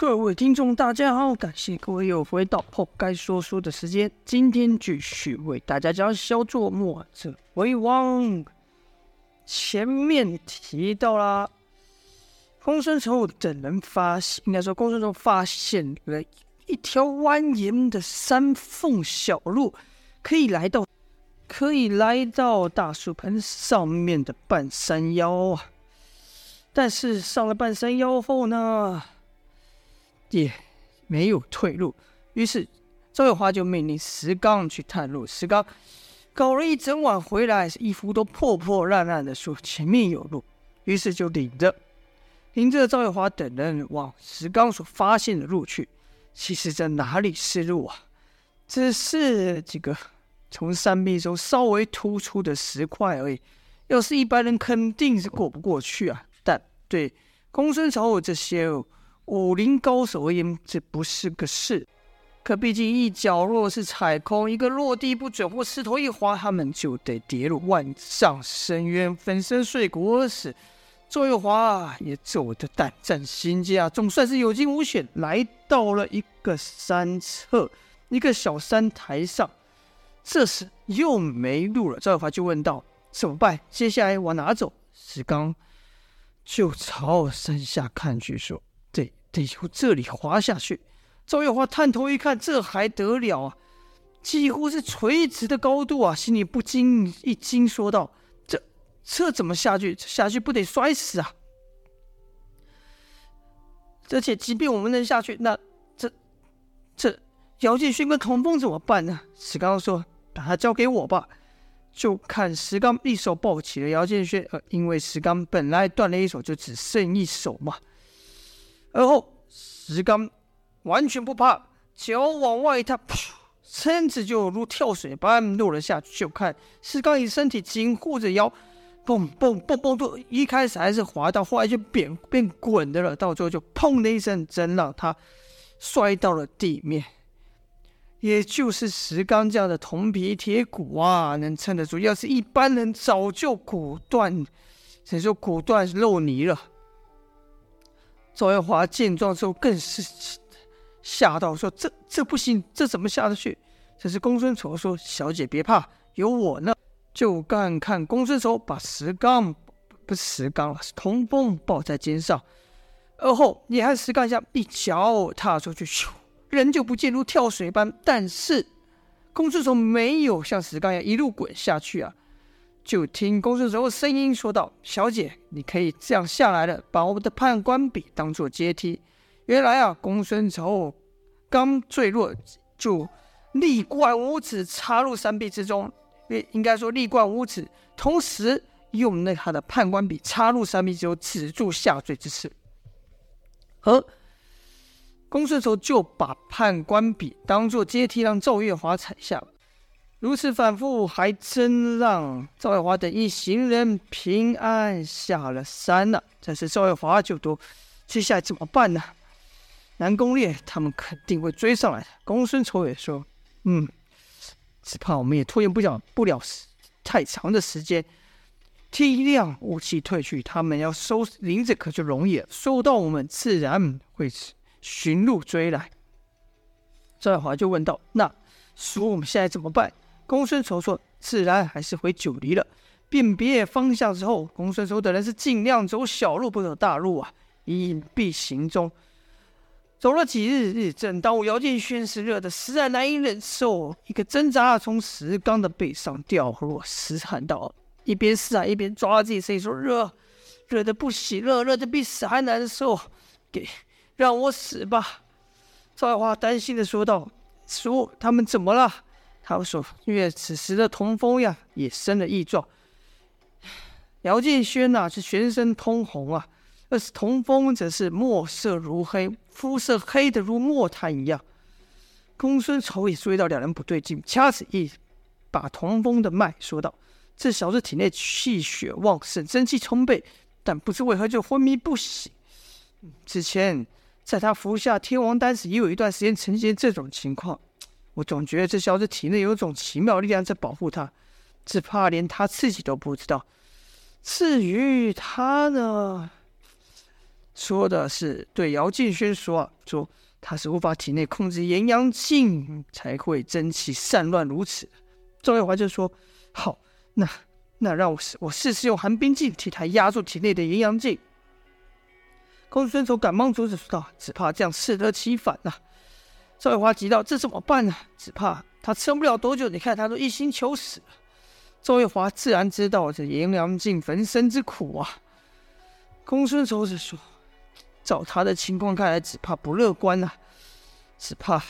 各位听众，大家好，感谢各位又回到破该说书的时间。今天继续为大家讲小作墨者为王。前面提到了，公孙丑等人发现，应该说公孙丑发现了一条蜿蜒的山缝小路，可以来到，可以来到大树盆上面的半山腰。但是上了半山腰后呢？也没有退路，于是赵月华就命令石刚去探路。石刚搞了一整晚回来，衣服都破破烂烂的，说前面有路，于是就领着领着赵月华等人往石刚所发现的路去。其实这哪里是路啊？只是几个从山壁中稍微突出的石块而已。要是一般人肯定是过不过去啊。但对公孙丑这些。武林高手而言，这不是个事。可毕竟一脚若是踩空，一个落地不准或石头一滑，他们就得跌入万丈深渊，粉身碎骨而死。周月华也走得胆战心惊啊，总算是有惊无险，来到了一个山侧，一个小山台上。这时又没路了，赵月华就问道：“怎么办？接下来往哪走？”石刚就朝山下看去，说。得得由这里滑下去。赵月华探头一看，这还得了啊！几乎是垂直的高度啊！心里不禁一惊，说道：“这这怎么下去？下去不得摔死啊！而且，即便我们能下去，那这这姚建勋跟童风怎么办呢？”石刚说：“把他交给我吧。”就看石刚一手抱起了姚建勋，呃，因为石刚本来断了一手，就只剩一手嘛。而后，石刚完全不怕，脚往外一踏，噗，身子就如跳水般落了下去。就看石刚以身体紧护着腰，蹦蹦蹦蹦的，一开始还是滑到，后来就变变滚的了。到最后就砰的一声，真让他摔到了地面。也就是石刚这样的铜皮铁骨啊，能撑得住。要是一般人，早就骨断，谁说骨断肉泥了。赵月华见状之后，更是吓到，说：“这这不行，这怎么下得去？”这是公孙丑说：“小姐别怕，有我呢。”就干看公孙丑把石刚不是石刚了，是童风抱在肩上，而后你还石刚一下一脚踏出去，咻，人就不见如跳水般。但是公孙丑没有像石刚一样一路滚下去啊。就听公孙丑的声音说道：“小姐，你可以这样下来了，把我们的判官笔当做阶梯。”原来啊，公孙丑刚坠落，就力贯五指插入山壁之中。应应该说力贯五指，同时用那他的判官笔插入山壁之后止住下坠之势。而公孙丑就把判官笔当做阶梯，让赵月华踩下了。如此反复，还真让赵月华等一行人平安下了山了。但是赵月华就多，接下来怎么办呢？南宫烈他们肯定会追上来的。公孙丑也说：“嗯，只怕我们也拖延不了不了太长的时间。天亮雾气退去，他们要收林子可就容易了。收到我们，自然会寻路追来。”赵月华就问道：“那说我们现在怎么办？”公孙丑说：“自然还是回九黎了。”辨别方向之后，公孙丑等人是尽量走小路，不走大路啊，隐蔽行踪。走了几日日，正当姚建轩是热得实在难以忍受，一个挣扎从石刚的背上掉落，嘶喊道：“一边嘶喊一边抓自己身体说热，热得不行，热热得比死还难受，给让我死吧。”赵爱华担心的说道：“叔，他们怎么了？”他说：“因为此时的童风呀，也生了异状。姚建轩呐、是全身通红啊，而是童风则是墨色如黑，肤色黑得如墨炭一样。”公孙丑也注意到两人不对劲，掐指一把童风的脉，说道：“这小子体内气血旺盛，真气充沛，但不知为何就昏迷不醒。之前在他服下天王丹时，也有一段时间呈现这种情况。”我总觉得这小子体内有种奇妙力量在保护他，只怕连他自己都不知道。至于他呢，说的是对姚敬轩说啊，说他是无法体内控制炎阳镜，才会真气散乱如此。赵月华就说：“好，那那让我试我试试用寒冰镜替他压住体内的炎阳镜。”公孙丑赶忙阻止说道：“只怕这样适得其反呐、！”赵月华急道：“这怎么办呢？只怕他撑不了多久。你看他都一心求死。”赵月华自然知道这炎阳镜焚身之苦啊。公孙丑子说：“照他的情况看来，只怕不乐观呐、啊，只怕，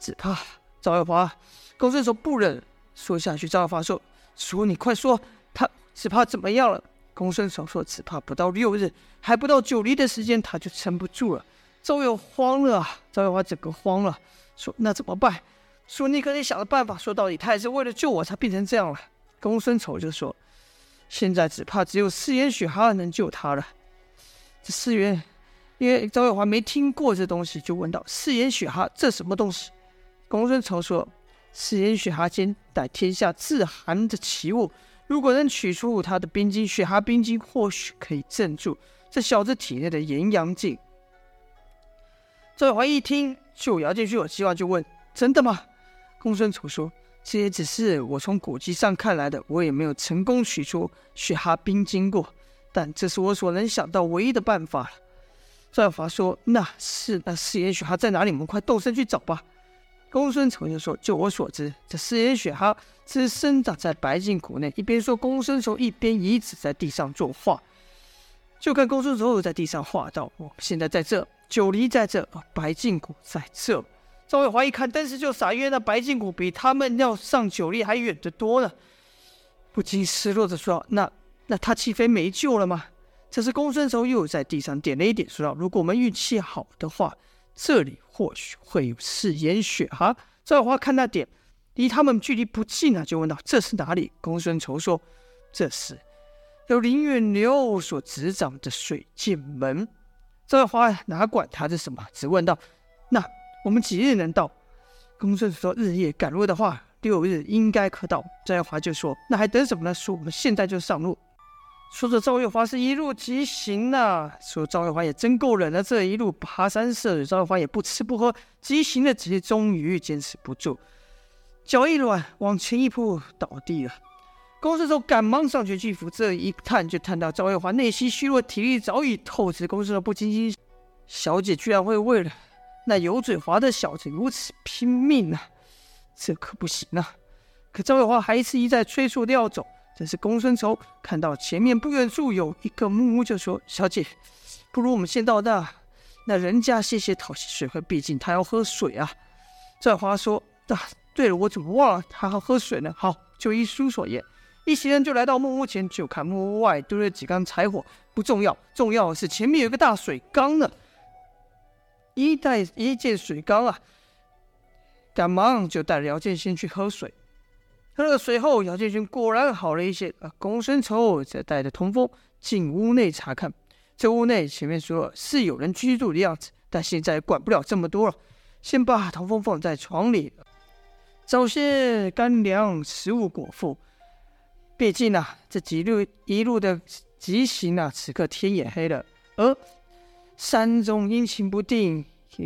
只怕。”赵月华，公孙丑不忍说下去。赵月华说：“叔，你快说，他只怕怎么样了？”公孙丑说：“只怕不到六日，还不到九黎的时间，他就撑不住了。”赵月慌了啊！赵月华整个慌了，说：“那怎么办？”说：“你可得想个办法。”说到底，他也是为了救我才变成这样了。公孙丑就说：“现在只怕只有四眼雪蛤能救他了。”这四眼，因为赵月华没听过这东西，就问道：“四眼雪蛤这什么东西？”公孙丑说：“四眼雪蛤兼带天下至寒的奇物。”如果能取出他的冰晶，雪蛤冰晶或许可以镇住这小子体内的炎阳劲。赵月华一听，就姚建勋有希望，就问：“真的吗？”公孙丑说：“这也只是我从古籍上看来的，我也没有成功取出雪蛤冰晶过，但这是我所能想到唯一的办法了。”赵月华说：“那是那四眼雪蛤在哪里？我们快动身去找吧。”公孙丑就说：“就我所知，这四眼雪蛤只生长在白净谷内。”一边说，公孙丑一边移指在地上作画。就看公孙丑在地上画道：“我现在在这，九黎在这，白净谷在这。”赵月华一看，当时就傻，因为那白净谷比他们要上九黎还远得多呢。不禁失落的说：“那那他岂非没救了吗？”这时公孙丑又在地上点了一点，说道：“如果我们运气好的话。”这里或许会有四眼雪哈。赵月华看那点，离他们距离不近啊，就问道：“这是哪里？”公孙丑说：“这是由林远流所执掌的水剑门。”赵月华哪管他是什么，只问道：“那我们几日能到？”公孙说：“日夜赶路的话，六日应该可到。”赵月华就说：“那还等什么呢？说我们现在就上路。”说着，赵月华是一路疾行呐、啊。说赵月华也真够忍的，这一路跋山涉水，赵月华也不吃不喝，疾行的直接终于坚持不住，脚一软，往前一扑，倒地了。公孙丑赶忙上前去扶，这一探就探到赵月华内心虚弱，体力早已透支。公孙丑不禁心，小姐居然会为了那油嘴滑的小子如此拼命啊！这可不行啊！可赵月华还是一再催促的要走。这时，公孙丑看到前面不远处有一个木屋，就说：“小姐，不如我们先到那，那人家歇歇，讨些水喝。毕竟他要喝水啊。”赵月华说：“啊，对了，我怎么忘了他要喝水呢？”好，就依书所言，一行人就来到木屋前，就看木屋外堆了几缸柴火。不重要，重要的是前面有个大水缸呢。一带一见水缸啊，赶忙就带着姚建先去喝水。喝了水后，姚建勋果然好了一些。啊，公孙丑则带着童风进屋内查看。这屋内前面说是有人居住的样子，但现在管不了这么多了，先把童风放在床里，找些干粮食物果腹。毕竟啊，这几路一路的疾行啊，此刻天也黑了，而山中阴晴不定，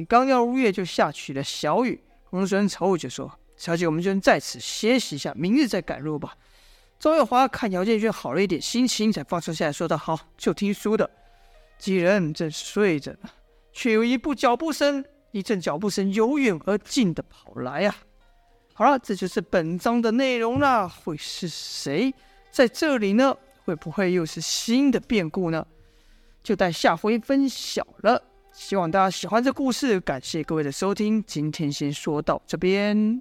刚要入夜就下起了小雨。公孙丑就说。小姐，我们就在此歇息一下，明日再赶路吧。赵月华看姚建军好了一点，心情才放松下来，说道：“好，就听叔的。”几人正睡着呢，却有一步脚步声，一阵脚步声由远而近的跑来啊！好了，这就是本章的内容了。会是谁在这里呢？会不会又是新的变故呢？就待下回分晓了。希望大家喜欢这故事，感谢各位的收听，今天先说到这边。